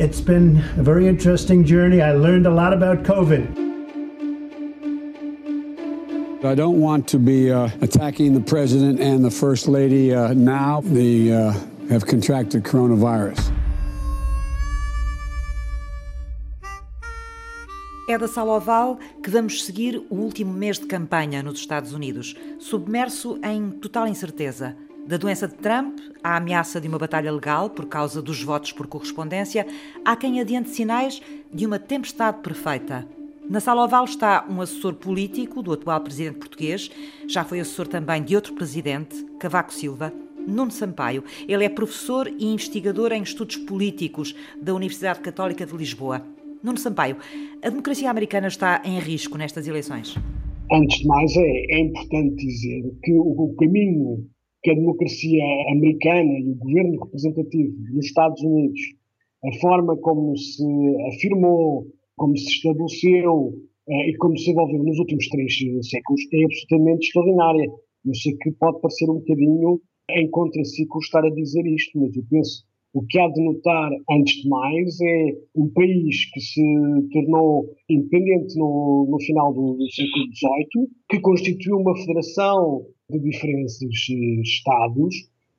It's been a very interesting journey. I learned a lot about COVID. I don't want to be uh, attacking the president and the first lady uh, now. They uh, have contracted coronavirus. É da sala oval que vamos seguir o último mês de campanha nos Estados Unidos, submerso em total incerteza. Da doença de Trump à ameaça de uma batalha legal por causa dos votos por correspondência, há quem adiante sinais de uma tempestade perfeita. Na sala oval está um assessor político do atual presidente português, já foi assessor também de outro presidente, Cavaco Silva, Nuno Sampaio. Ele é professor e investigador em estudos políticos da Universidade Católica de Lisboa. Nuno Sampaio, a democracia americana está em risco nestas eleições? Antes de mais, é, é importante dizer que o, o, caminho que a democracia americana e o governo representativo nos Estados Unidos, a forma como se afirmou, como se estabeleceu eh, e como se desenvolveu nos últimos três séculos, é absolutamente extraordinária. Eu sei que pode parecer um bocadinho em contraciclo estar a dizer isto, mas eu penso o que há de notar, antes de mais, é um país que se tornou independente no, no final do, século XVIII, que constituiu uma federação de diferentes Estados,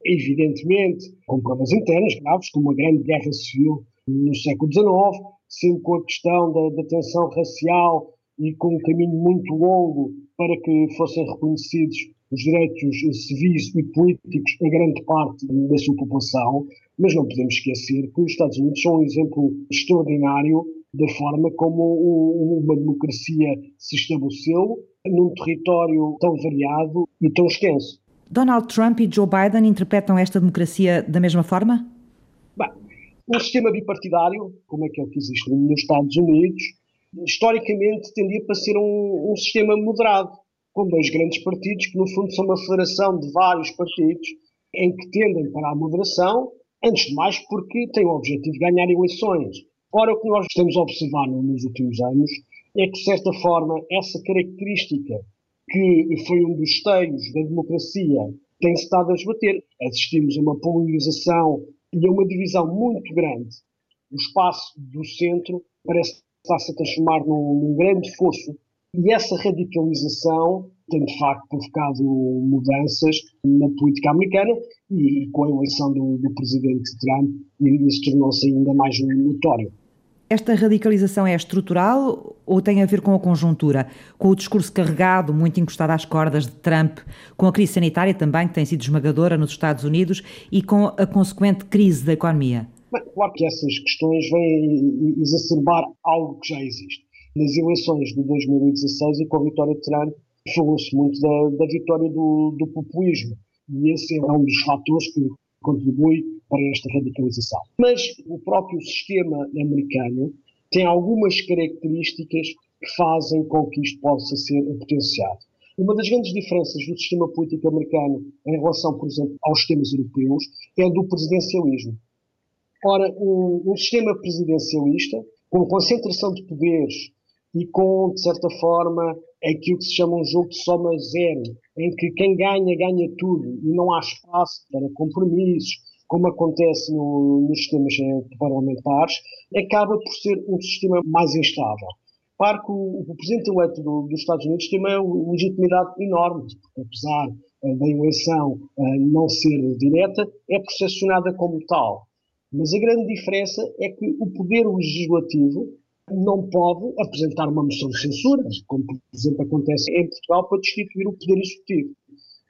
evidentemente com problemas internos graves, como a Grande Guerra Civil no século XIX, sempre com a questão da, da tensão racial e com um caminho muito longo para que fossem reconhecidos os direitos civis e políticos a grande parte da sua população, mas não podemos esquecer que os Estados Unidos são um exemplo extraordinário da forma como uma democracia se estabeleceu num território tão variado e tão extenso. Donald Trump e Joe Biden interpretam esta democracia da mesma forma? Bem, um sistema bipartidário, como aquele que existe nos Estados Unidos, historicamente tendia para ser um, um sistema moderado com dois grandes partidos, que no fundo são uma federação de vários partidos, em que tendem para a moderação, antes de mais porque têm o objetivo de ganhar eleições. Ora, o que nós estamos a observar nos últimos anos é que, de certa forma, essa característica que foi um dos esteios da democracia tem-se estado a esbater. Assistimos a uma polarização e a uma divisão muito grande. O espaço do centro parece estar-se a transformar num, num grande fosso e essa radicalização tem de facto provocado mudanças na política americana e, com a eleição do, do presidente Trump isso tornou-se ainda mais notório. Esta radicalização é estrutural ou tem a ver com a conjuntura, com o discurso carregado, muito encostado às cordas de Trump, com a crise sanitária também, que tem sido esmagadora nos Estados Unidos, e com a consequente crise da economia? Bem, claro que essas questões vêm exacerbar algo que já existe nas eleições de 2016 e com a vitória de Trump, falou-se muito da, da vitória do, do, populismo. E esse é um dos fatores que contribui para esta radicalização. Mas o próprio sistema americano tem algumas características que fazem com que isto possa ser potenciado. Uma das grandes diferenças do sistema político americano em relação, por exemplo, aos sistemas europeus é do presidencialismo. Ora, um, um sistema presidencialista, com concentração de poderes e com, de certa forma, aquilo que se chama um jogo de soma zero, em que quem ganha, ganha tudo e não há espaço para compromissos, como acontece no, nos sistemas eh, parlamentares, acaba por ser um sistema mais instável. Claro que o, o presidente eleito do, dos Estados Unidos tem uma legitimidade enorme, porque apesar uh, da eleição uh, não ser direta, é processionada como tal. Mas a grande diferença é que o poder legislativo não pode apresentar uma moção de censura, como por exemplo acontece em Portugal, para destituir o Poder Executivo.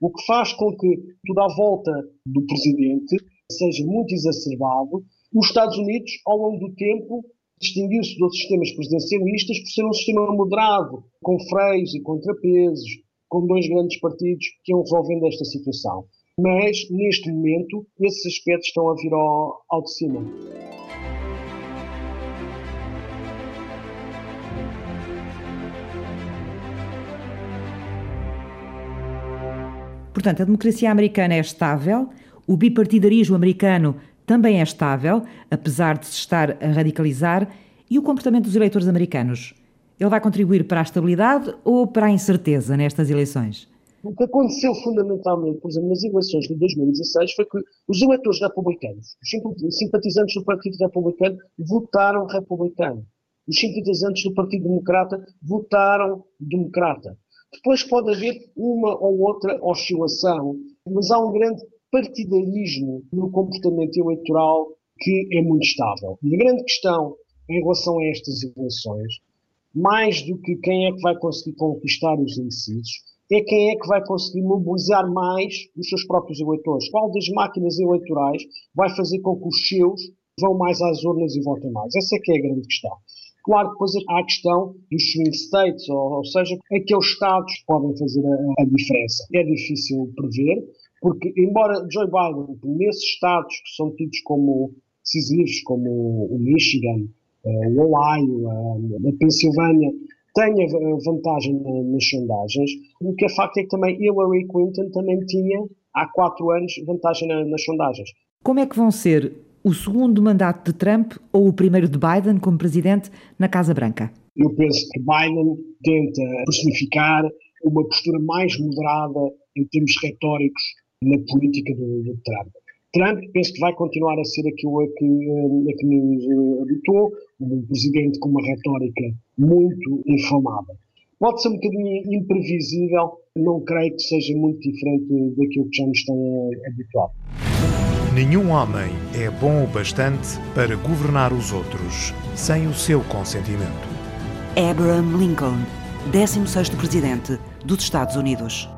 O que faz com que tudo à volta do Presidente seja muito exacerbado. Os Estados Unidos, ao longo do tempo, distinguiu-se dos sistemas presidencialistas por ser um sistema moderado, com freios e contrapesos, com dois grandes partidos que iam resolvendo esta situação. Mas, neste momento, esses aspectos estão a vir ao, ao de cima. Portanto, a democracia americana é estável, o bipartidarismo americano também é estável, apesar de se estar a radicalizar, e o comportamento dos eleitores americanos? Ele vai contribuir para a estabilidade ou para a incerteza nestas eleições? O que aconteceu fundamentalmente, por exemplo, nas eleições de 2016 foi que os eleitores republicanos, os simpatizantes do Partido Republicano, votaram republicano. Os simpatizantes do Partido Democrata votaram democrata. Depois pode haver uma ou outra oscilação, mas há um grande partidarismo no comportamento eleitoral que é muito estável. E a grande questão em relação a estas eleições, mais do que quem é que vai conseguir conquistar os indecisos, é quem é que vai conseguir mobilizar mais os seus próprios eleitores. Qual das máquinas eleitorais vai fazer com que os seus vão mais às urnas e votem mais? Essa é que é a grande questão. Claro que depois há a questão dos swing states, ou, ou seja, aqueles estados podem fazer a, a diferença. É difícil prever, porque embora Joe Biden, nesses estados que são tidos como decisivos, como o Michigan, eh, o Ohio, a, a Pensilvânia, tenha vantagem nas sondagens. O que é facto é que também Hillary Clinton também tinha, há quatro anos, vantagem nas sondagens. Como é que vão ser o segundo mandato de Trump ou o primeiro de Biden como presidente na Casa Branca? Eu penso que Biden tenta personificar uma postura mais moderada em termos retóricos na política do, do Trump. Trump penso que vai continuar a ser aquilo a que, a que nos habitou, um presidente com uma retórica muito inflamada. Pode ser um bocadinho imprevisível, não creio que seja muito diferente daquilo que já nos estão habituado. Nenhum homem é bom o bastante para governar os outros sem o seu consentimento. Abraham Lincoln, 16º Presidente dos Estados Unidos.